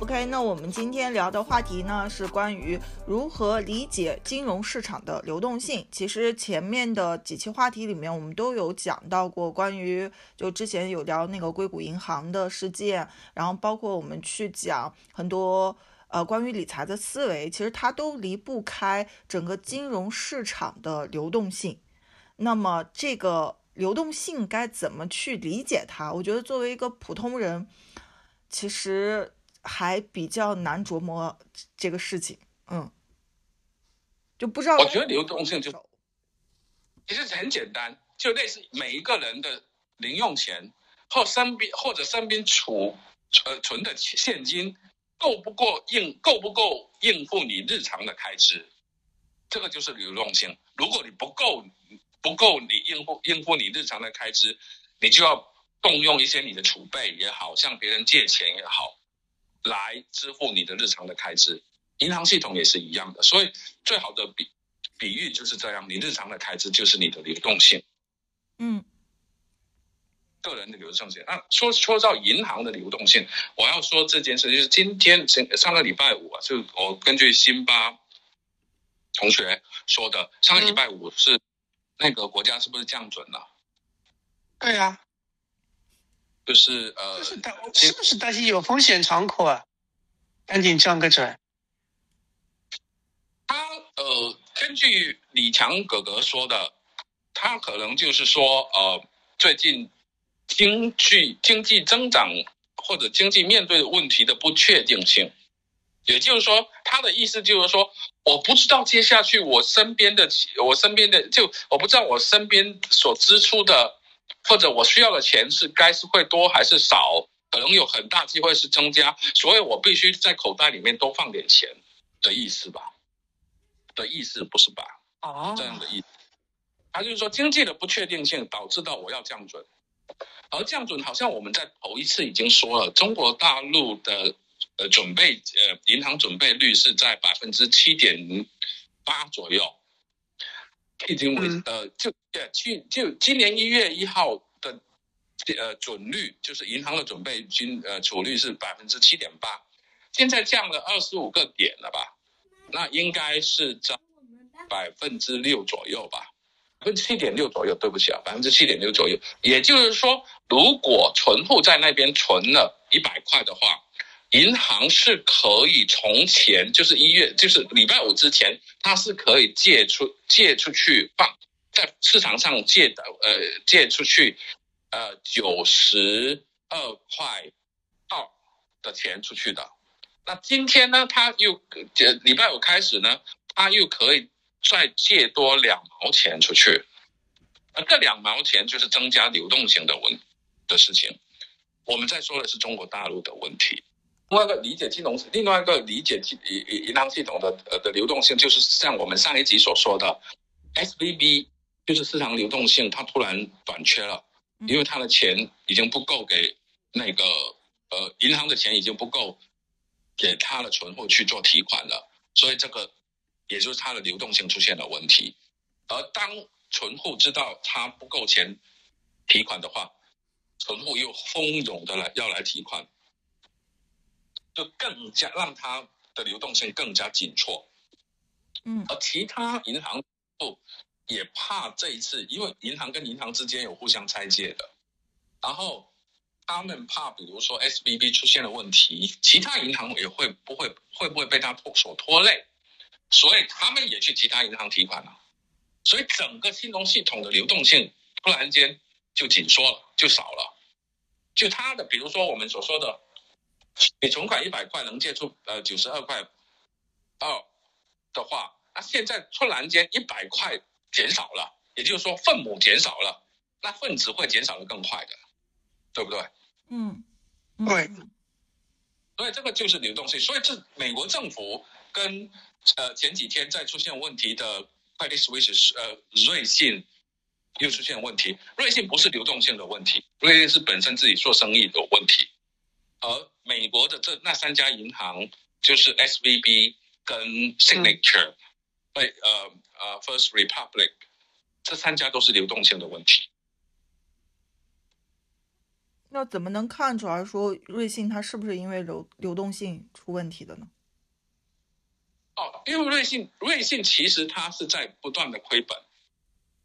OK，那我们今天聊的话题呢是关于如何理解金融市场的流动性。其实前面的几期话题里面，我们都有讲到过关于，就之前有聊那个硅谷银行的事件，然后包括我们去讲很多呃关于理财的思维，其实它都离不开整个金融市场的流动性。那么这个流动性该怎么去理解它？我觉得作为一个普通人，其实。还比较难琢磨这个事情，嗯，就不知道。我觉得流动性就其实很简单，就类似每一个人的零用钱或身边或者身边储呃存的现金够不够应够不够应付你日常的开支，这个就是流动性。如果你不够不够你应付应付你日常的开支，你就要动用一些你的储备也好，向别人借钱也好。来支付你的日常的开支，银行系统也是一样的，所以最好的比比喻就是这样，你日常的开支就是你的流动性，嗯，个人的流动性。那说说到银行的流动性，我要说这件事就是今天上上个礼拜五啊，就我根据辛巴同学说的，上个礼拜五是那个国家是不是降准了？对呀。就是呃，是担是不是担心有风险敞口啊？赶紧降个准。他呃，根据李强哥哥说的，他可能就是说呃，最近经济经济增长或者经济面对的问题的不确定性，也就是说，他的意思就是说，我不知道接下去我身边的我身边的就我不知道我身边所支出的。或者我需要的钱是该是会多还是少？可能有很大机会是增加，所以我必须在口袋里面多放点钱的意思吧？的意思不是吧？哦，这样的意思，他就是说经济的不确定性导致到我要降准，而降准好像我们在头一次已经说了，中国大陆的呃准备呃银行准备率是在百分之七点八左右。已经为呃，就呃去就今年一月一号的呃准率，就是银行的准备金呃储率是百分之七点八，现在降了二十五个点了吧？那应该是在百分之六左右吧？百分之七点六左右，对不起啊，百分之七点六左右。也就是说，如果存户在那边存了一百块的话。银行是可以从前，就是一月，就是礼拜五之前，它是可以借出借出去放在市场上借的，呃，借出去，呃，九十二块二的钱出去的。那今天呢，他又礼拜五开始呢，他又可以再借多两毛钱出去，而这两毛钱就是增加流动性的问的事情。我们在说的是中国大陆的问题。另外一个理解金融，另外一个理解银银银行系统的呃的流动性，就是像我们上一集所说的，S V B 就是市场流动性它突然短缺了，因为它的钱已经不够给那个呃银行的钱已经不够给他的存户去做提款了，所以这个也就是它的流动性出现了问题。而当存户知道他不够钱提款的话，存户又蜂拥的来要来提款。就更加让它的流动性更加紧迫，嗯，而其他银行哦也怕这一次，因为银行跟银行之间有互相拆借的，然后他们怕，比如说 S B B 出现了问题，其他银行也会不会会不会被它拖所拖累，所以他们也去其他银行提款了，所以整个金融系统的流动性突然间就紧缩了，就少了，就它的，比如说我们所说的。你存款一百块能借出呃九十二块二的话，那现在突然间一百块减少了，也就是说分母减少了，那分子会减少的更快的，对不对？嗯，对。所以这个就是流动性。所以这美国政府跟呃前几天在出现问题的 Credit Suisse 呃瑞信又出现问题，瑞信不是流动性的问题，瑞信是本身自己做生意的问题，而。美国的这那三家银行就是 S V B 跟 Signature，对，呃呃 First Republic，这三家都是流动性的问题。那那怎么能看出来说瑞信它是不是因为流流动性出问题的呢？哦，因为瑞信，瑞信其实它是在不断的亏本。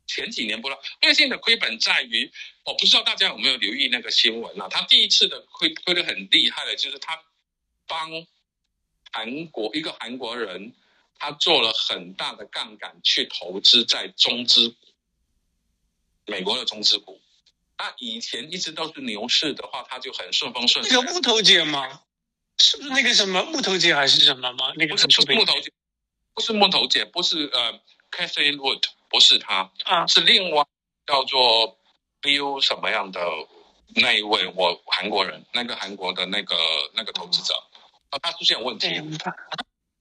前几年不断，瑞信的亏本在于，我不知道大家有没有留意那个新闻啊？他第一次的亏亏得很厉害的，就是他帮韩国一个韩国人，他做了很大的杠杆去投资在中资股，美国的中资股。那以前一直都是牛市的话，他就很顺风顺水。那个木头姐吗？是不是那个什么木头姐还是什么吗？那个不是木头姐，不是木头姐，不是呃，Catherine Wood，不是他，啊，是另外叫做 Bill 什么样的那一位，我韩国人，那个韩国的那个那个投资者，啊，他出现问题，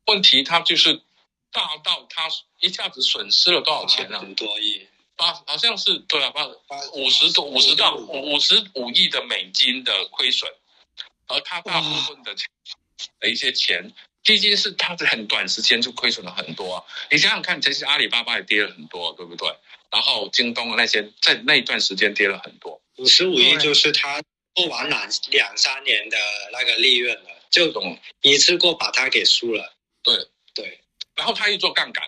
问题他就是大到他一下子损失了多少钱啊？很多亿，八好像是对啊，八八五十多五十到五十五亿的美金的亏损，而他大部分的钱的一些钱，基金是他在很短时间就亏损了很多、啊。你想想看，其实阿里巴巴也跌了很多，对不对？然后京东那些在那一段时间跌了很多，五十五亿就是他做完两两三年的那个利润了，就懂？一次过把它给输了。对对，然后他一做杠杆，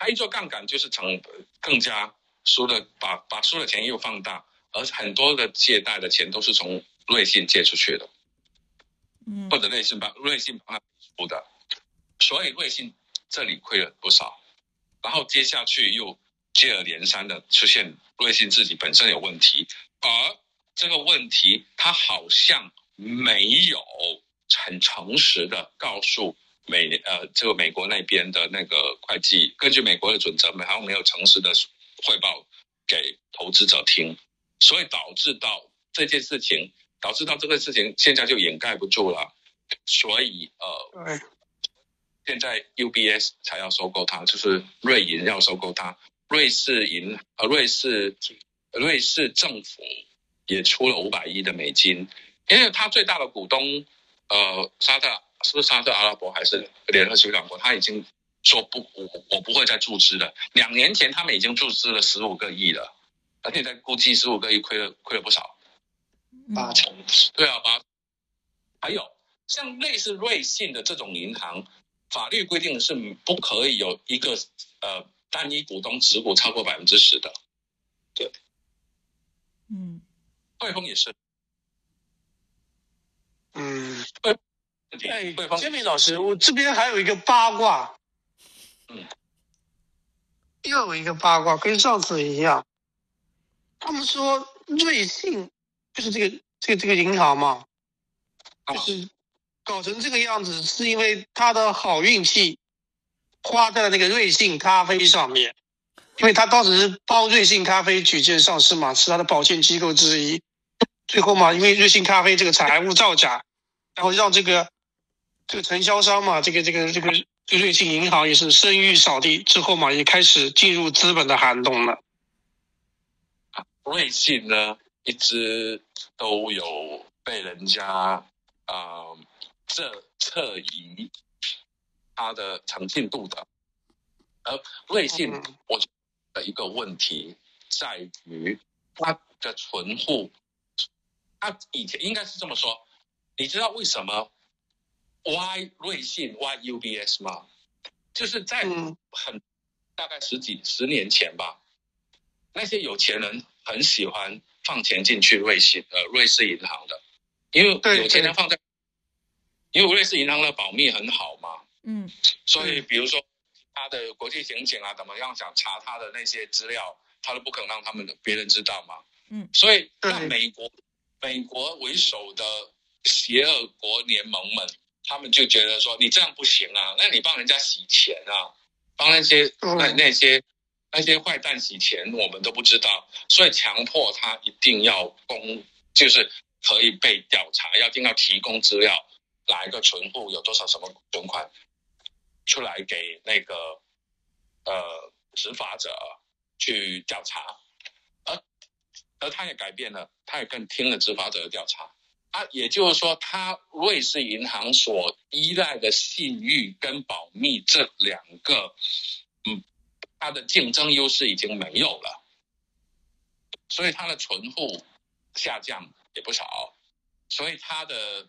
他一做杠杆就是成更加输的，把把输的钱又放大，而很多的借贷的钱都是从瑞信借出去的。嗯或者瑞信帮瑞信帮他出的，所以瑞信这里亏了不少，然后接下去又接二连三的出现瑞信自己本身有问题，而这个问题他好像没有很诚实的告诉美呃这个美国那边的那个会计，根据美国的准则，好像没有诚实的汇报给投资者听，所以导致到这件事情。导致到这个事情现在就掩盖不住了，所以呃，现在 UBS 才要收购它，就是瑞银要收购它，瑞士银呃瑞士瑞士政府也出了五百亿的美金，因为它最大的股东呃沙特是不是沙特阿拉伯还是联合酋长国，他已经说不我我不会再注资了，两年前他们已经注资了十五个亿了，而且在估计十五个亿亏了亏了不少。八成。对啊，八还有像类似瑞信的这种银行，法律规定是不可以有一个呃单一股东持股超过百分之十的。对。嗯。汇丰也是，嗯，问题哎汇，丰煎饼老师，我这边还有一个八卦，嗯，又有一个八卦，跟上次一样，他们说瑞信就是这个这个这个银行嘛，啊。就是搞成这个样子，是因为他的好运气花在了那个瑞幸咖啡上面，因为他当时是帮瑞幸咖啡举荐上市嘛，是他的保荐机构之一。最后嘛，因为瑞幸咖啡这个财务造假，然后让这个这个承销商嘛，这个这个这个瑞幸银行也是声誉扫地，之后嘛也开始进入资本的寒冬了。瑞幸呢一直都有被人家啊、这侧移它的诚信度的，而瑞信嗯。我觉得一个问题在于它的存户，它以前应该是这么说，你知道为什么 Y 瑞信 Y UBS 吗？就是在嗯。很大概十几十年前吧，那些有钱人很喜欢放钱进去瑞信呃瑞士银行的，因为有钱人放在，因为瑞士银行的保密很好嘛，嗯。所以比如说他的国际刑警啊，怎么样想查他的那些资料，他都不肯让他们的别人知道嘛。嗯。所以对。那美国美国为首的邪恶国联盟们，他们就觉得说你这样不行啊，那你帮人家洗钱啊，帮那些嗯。那那些那些坏蛋洗钱，我们都不知道，所以强迫他一定要公，就是可以被调查，要一定要提供资料，哪一个存户有多少什么存款，出来给那个呃执法者去调查，而而他也改变了，他也更听了执法者的调查。啊，也就是说，他瑞士银行所依赖的信誉跟保密这两个，嗯，它的竞争优势已经没有了，所以它的存户下降，也不少，所以它的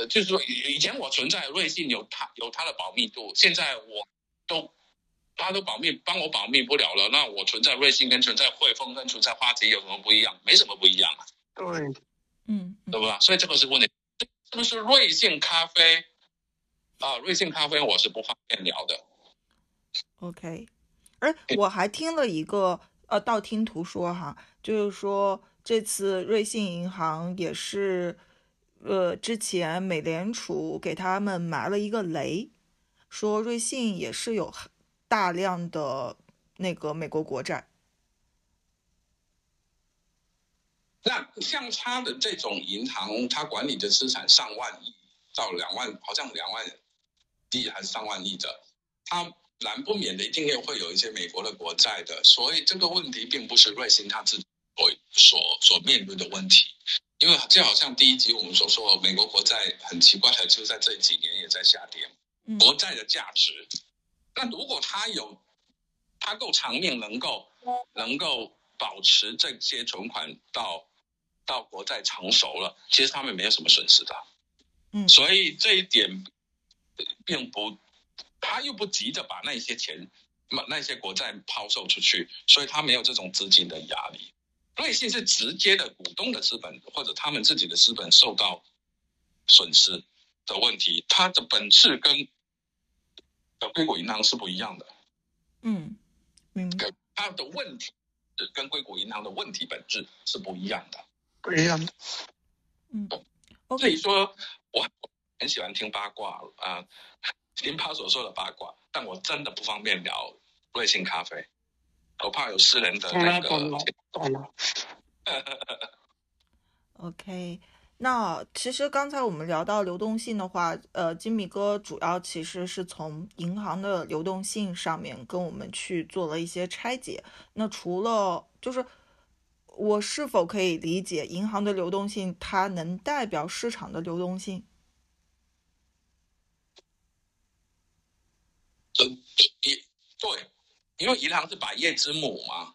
呃，就是说以以前我存在瑞信有它有它的保密度，现在我都它都保密帮我保密不了了，那我存在瑞信跟存在汇丰跟存在花旗有什么不一样？没什么不一样啊，对，嗯，嗯对吧？所以这个是问题，是不是瑞幸咖啡啊？瑞幸咖啡我是不方便聊的。OK，而我还听了一个呃道听途说哈，就是说这次瑞信银行也是，呃，之前美联储给他们埋了一个雷，说瑞信也是有大量的那个美国国债。那像他的这种银行，他管理的资产上万亿到两万，好像两万亿还是上万亿的，他难不免的一定也会有一些美国的国债的，所以这个问题并不是瑞信他自己所所所面对的问题，因为就好像第一集我们所说的，美国国债很奇怪的，就在这几年也在下跌，嗯国债的价值，那如果它有它够长命，能够能够保持这些存款到到国债成熟了，其实他们没有什么损失的。嗯所以这一点呃并不，他又不急着把那些钱、那那些国债抛售出去，所以他没有这种资金的压力。瑞信是直接的股东的资本或者他们自己的资本受到损失的问题，它的本质跟呃硅谷银行是不一样的。嗯，明白。它的问题呃跟硅谷银行的问题本质是不一样的。不一样的。嗯所以说，我很喜欢听八卦啊、听他所说的八卦，但我真的不方便聊瑞幸咖啡，我怕有私人的，那个。懂了，懂了。OK，那其实刚才我们聊到流动性的话，呃，金米哥主要其实是从银行的流动性上面跟我们去做了一些拆解。那除了就是我是否可以理解银行的流动性，它能代表市场的流动性？也对，因为银行是百业之母嘛，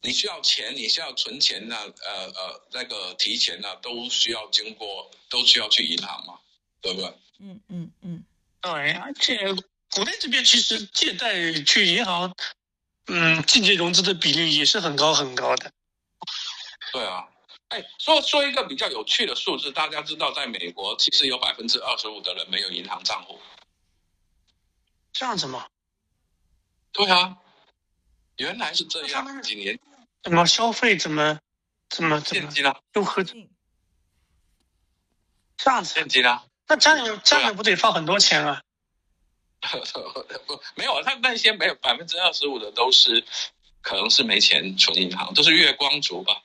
你需要钱，你需要存钱呢、呃呃，那个提钱呢、都需要经过，都需要去银行嘛，对不对？嗯嗯嗯对，而且国内这边其实借贷去银行，嗯，间接融资的比例也是很高很高的。对啊，哎，说说一个比较有趣的数字，大家知道，在美国其实有百分之二十五的人没有银行账户。这样子吗？对啊，原来是这样，几年怎么消费怎么怎么怎么现金啊，又和嗯，这样子？现金啊，那家里面家里不得放很多钱啊？不 没有，他那些没有百分之二十五的都是可能是没钱存银行，都是月光族吧。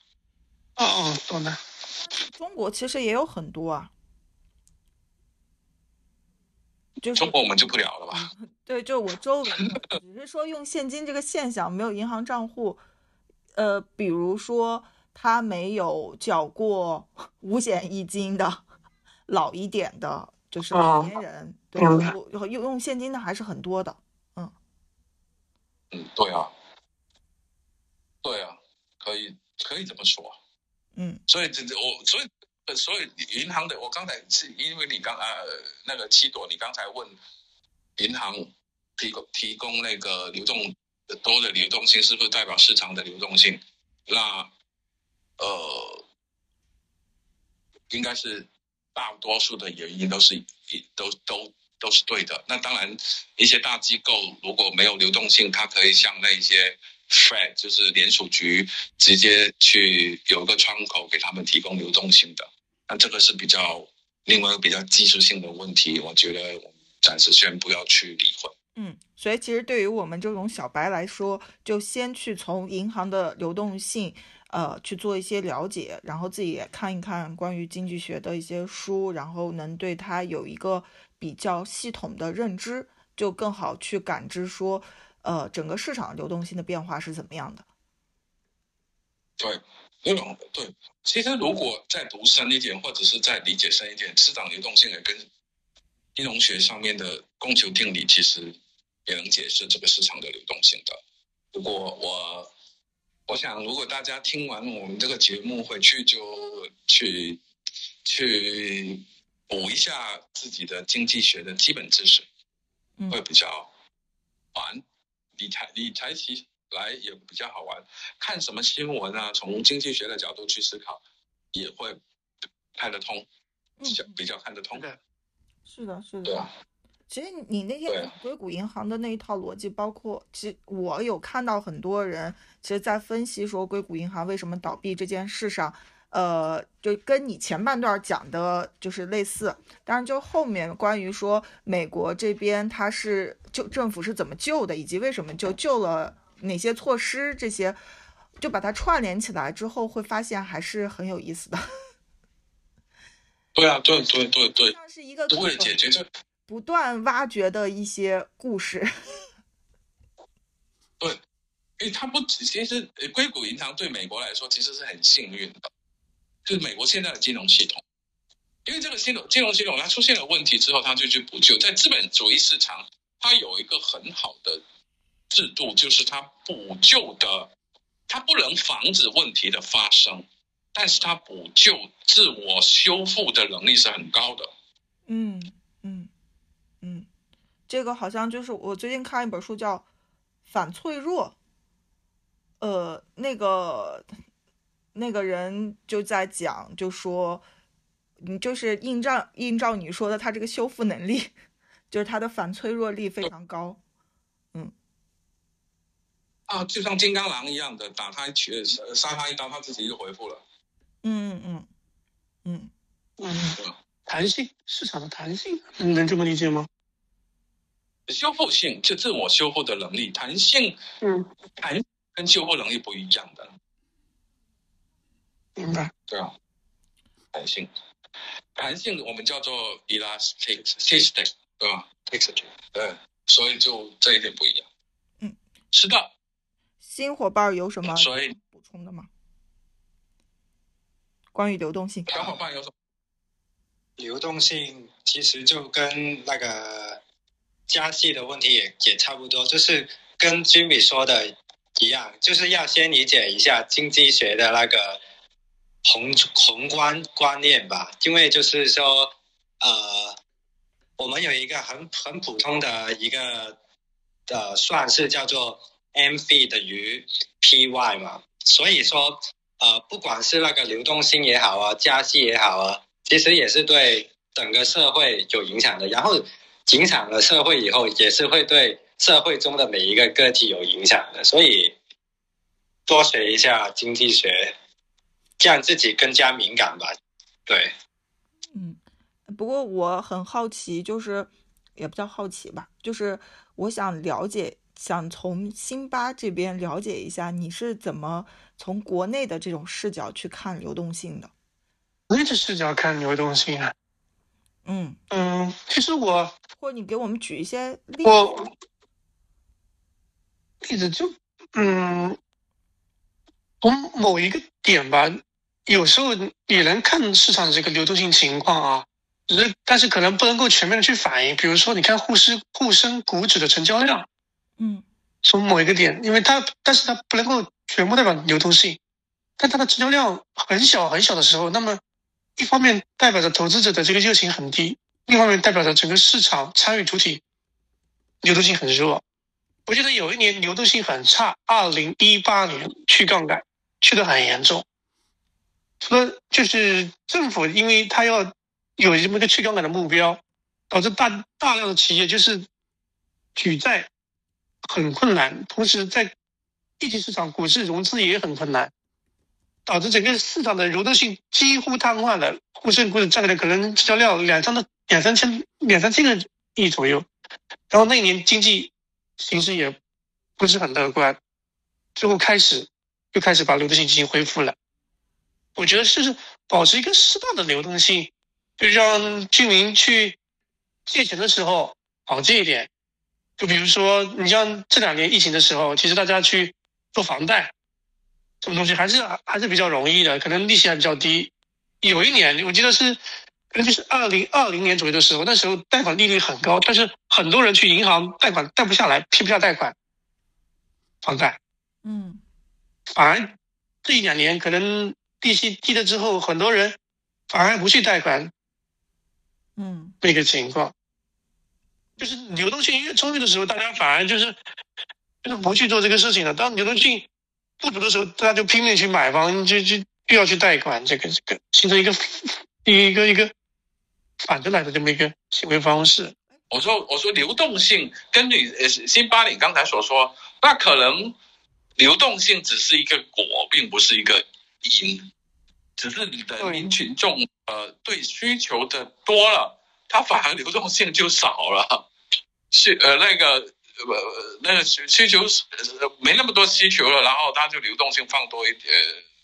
嗯嗯，懂了。中国其实也有很多啊，就是中国我们就不聊了吧。对，就我周围，只是说用现金这个现象，没有银行账户，呃，比如说他没有缴过 五险一金的，老一点的，就是老哦年人，对，明白有有用用现金的还是很多的，嗯嗯，对啊，对啊，可以可以这么说。嗯所以这这我所以呃所以银行的我刚才是因为你刚呃那个七朵，你刚才问银行提供提供那个流动多的流动性是不是代表市场的流动性？那呃应该是大多数的原因都是都都都是对的。那当然，一些大机构如果没有流动性，它可以向那些 Fed 就是联储局直接去有一个窗口给他们提供流动性的。那这个是比较另外一个比较技术性的问题，我觉得我们暂时先不要去理会。嗯，所以其实对于我们这种小白来说，就先去从银行的流动性。呃，去做一些了解，然后自己也看一看关于经济学的一些书，然后能对它有一个比较系统的认知，就更好去感知说，呃，整个市场流动性的变化是怎么样的。对，那种对，其实如果再读深一点，或者是再理解深一点，市场流动性也跟金融学上面的供求定理，其实也能解释这个市场的流动性的。如果我我想，如果大家听完我们这个节目回去，就去去补一下自己的经济学的基本知识，嗯会比较完。理财理财起来也比较好玩。看什么新闻啊，从经济学的角度去思考，也会看得通，嗯比较比较看得通。对是的，是的。对啊，其实你那天讲硅谷银行的那一套逻辑，包括其实我有看到很多人其实在分析说硅谷银行为什么倒闭这件事上，呃，就跟你前半段讲的就是类似，当然就后面关于说美国这边它是就政府是怎么救的，以及为什么就救了哪些措施这些，就把它串联起来之后，会发现还是很有意思的，对啊，对对对对，像是一个为了解决这不断挖掘的一些故事。因为它不，其实呃硅谷银行对美国来说其实是很幸运的，就是美国现在的金融系统，因为这个金融金融系统它出现了问题之后，它就去补救。在资本主义市场，它有一个很好的制度，就是它补救的，它不能防止问题的发生，但是它补救自我修复的能力是很高的。嗯嗯嗯，这个好像就是我最近看一本书叫《反脆弱》，呃，那个那个人就在讲，就说，你就是映照映照你说的，他这个修复能力，就是他的反脆弱力非常高。啊，就像金刚狼一样的，打他一拳，杀他一刀，他自己就回复了。嗯嗯嗯嗯，弹性市场的弹性，你能这么理解吗？修复性就自我修复的能力，弹性嗯，弹跟修复能力不一样的，明白。对啊，弹性，弹性我们叫做 elastic，对对，所以就这一点不一样。嗯，是的，新伙伴有什么所以补充的吗？关于流动性，小伙伴有什么？流动性其实就跟那个加息的问题也也差不多，就是跟 Jimmy 说的一样，就是要先理解一下经济学的那个宏宏观观念吧，因为就是说，呃，我们有一个很很普通的一个的算式叫做 m v 等于 py 嘛，所以说，呃，不管是那个流动性也好啊，加息也好啊，其实也是对整个社会有影响的。然后影响了社会以后，也是会对社会中的每一个个体有影响的。所以多学一下经济学，让自己更加敏感吧。对，嗯，不过我很好奇，就是也不叫好奇吧，就是我想了解，想从辛巴这边了解一下，你是怎么从国内的这种视角去看流动性的？那这视角看流动性啊，嗯，嗯，其实我或者你给我们举一些例子。我例子就嗯，从某一个点吧，有时候也能看市场这个流动性情况啊，只是但是可能不能够全面的去反映。比如说，你看沪深沪深股指的成交量，嗯从某一个点，因为它但是它不能够全部代表流动性，但它的成交量很小很小的时候，那么一方面代表着投资者的这个热情很低，另一方面代表着整个市场参与主体流动性很弱。我记得有一年流动性很差，二零一八年去杠杆去的很严重，除了就是政府因为它要有这么一个去杠杆的目标，导致大大量的企业就是举债很困难，同时在一级市场股市融资也很困难，导致整个市场的流动性几乎瘫痪了。沪深股指占了可能成交量两三的两三千两三千个亿左右，然后那一年经济形势也不是很乐观，最后开始又开始把流动性进行恢复了。我觉得是保持一个适当的流动性，就让居民去借钱的时候好借一点。就比如说，你像这两年疫情的时候，其实大家去做房贷，这种东西还是还是比较容易的，可能利息还比较低。有一年我记得是，可能就是二零二零年左右的时候，那时候贷款利率很高，但是很多人去银行贷款贷不下来，批不下贷款，房贷。嗯反而这一两年可能利息低了之后，很多人反而不去贷款，嗯，那个情况，就是流动性越充裕的时候，大家反而就是就是不去做这个事情了。当流动性不足的时候，大家就拼命去买房，就就又要去贷款，这个这个形成一个一个一个反着来的这么一个行为方式。我说我说流动性，根据呃辛巴里刚才所说，那可能流动性只是一个果，并不是一个因，只是你的民群众呃对需求的多了，它反而流动性就少了，需呃那个呃那个需需求呃没那么多需求了，然后它就流动性放多一点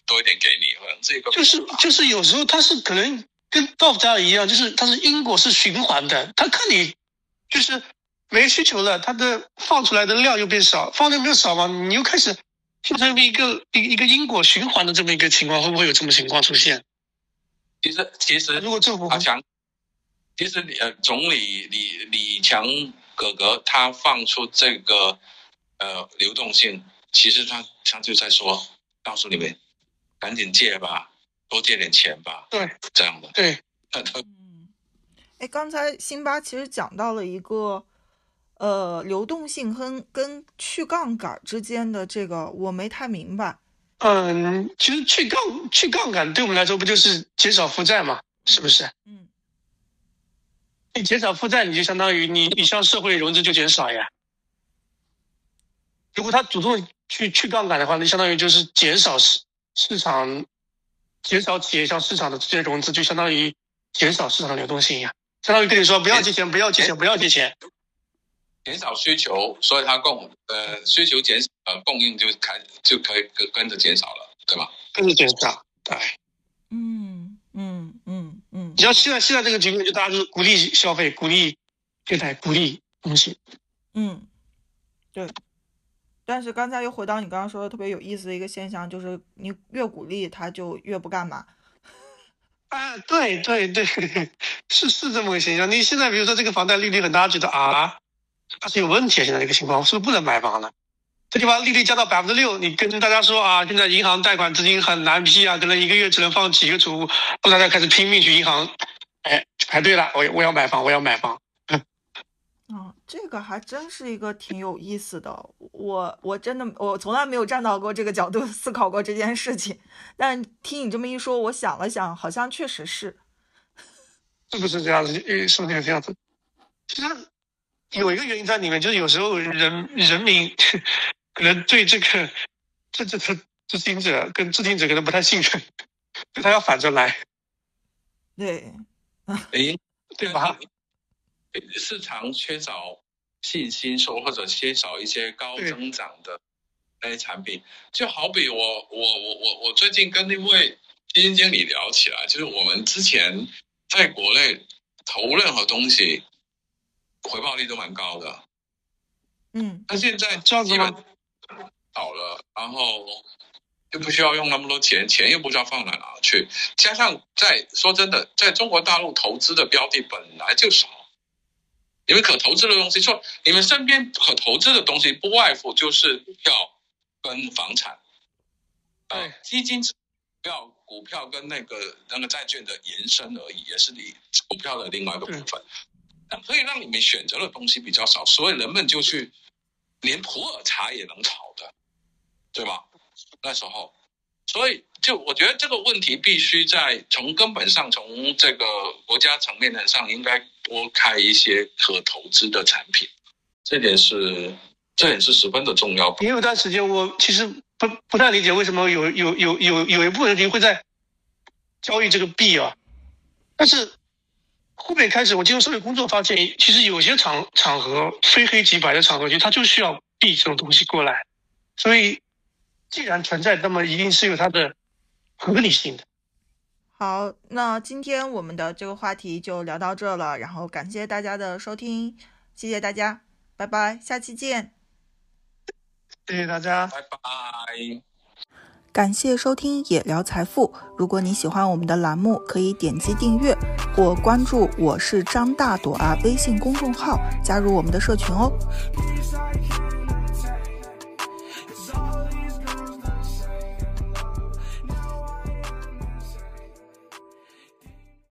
多一点给你，可能这个就是就是有时候它是可能跟道家一样，就是它是因果是循环的，他看你。就是没需求了，它的放出来的量又变少，放量变少嘛，你又开始形成一个一一个因果循环的这么一个情况，会不会有这么情况出现？其实其实如果政府阿强，其实呃总理李李强哥哥他放出这个呃流动性，其实他他就在说，告诉你们赶紧借吧，多借点钱吧，对这样的对。哎，刚才辛巴其实讲到了一个，呃，流动性跟跟去杠杆之间的这个，我没太明白。嗯，其实去杠去杠杆对我们来说不就是减少负债嘛？是不是？嗯，你减少负债，你就相当于你你向社会融资就减少呀。如果他主动去去杠杆的话，那相当于就是减少市市场，减少企业向市场的直接融资，就相当于减少市场的流动性呀。相当于跟你说不要借钱，不要借钱，不要借钱，减少需求，所以它供呃需求减少，呃供应就开就可以跟跟着减少了，对吧？跟着减少，对。嗯。你像现在现在这个局面，就大家就是鼓励消费，鼓励借贷，鼓励东西。嗯，对。但是刚才又回到你刚刚说的特别有意思的一个现象，就是你越鼓励他，就越不干嘛。啊，对对对，是是这么个现象。你现在比如说这个房贷利率很大，觉得啊，它是有问题啊。现在这个情况是不是不能买房了？这地方利率降到百分之六，你跟大家说啊，现在银行贷款资金很难批啊，可能一个月只能放几个储户，大家开始拼命去银行，哎，排队了，我我要买房，我要买房。嗯，这个还真是一个挺有意思的。我我真的我从来没有站到过这个角度思考过这件事情，但听你这么一说，我想了想，好像确实是，是不是这样子？诶，是不是这样子？其实有一个原因在里面，就是有时候人人民可能对这个 这这这执行者跟制定者可能不太信任，他要反着来。对，哎，对吧？市场缺少信心，说或者缺少一些高增长的那些产品，就好比我我我我我最近跟一位基金经理聊起来，就是我们之前在国内投任何东西，回报率都蛮高的，嗯，那现在这样子吗？好了，然后就不需要用那么多钱，钱又不知道放哪哪去，加上在说真的，在中国大陆投资的标的本来就少。你们可投资的东西，说你们身边可投资的东西，不外乎就是股票跟房产，对，基金、股票、股票跟那个那个债券的延伸而已，也是你股票的另外一个部分。那可以让你们选择的东西比较少，所以人们就去连普洱茶也能炒的，对吧？那时候。所以，就我觉得这个问题必须在从根本上，从这个国家层面上，应该多开一些可投资的产品，这点是这点是十分的重要。也有段时间，我其实不不太理解为什么有有有有有一部分人会在交易这个币啊，但是后面开始我进入社会工作，发现其实有些场场合非黑即白的场合，其实它就需要币这种东西过来，所以。既然存在，那么一定是有它的合理性的。好，那今天我们的这个话题就聊到这了，然后感谢大家的收听，谢谢大家，拜拜，下期见。谢谢大家，拜拜。感谢收听野聊财富。如果你喜欢我们的栏目，可以点击订阅或关注“我是张大朵啊”微信公众号，加入我们的社群哦。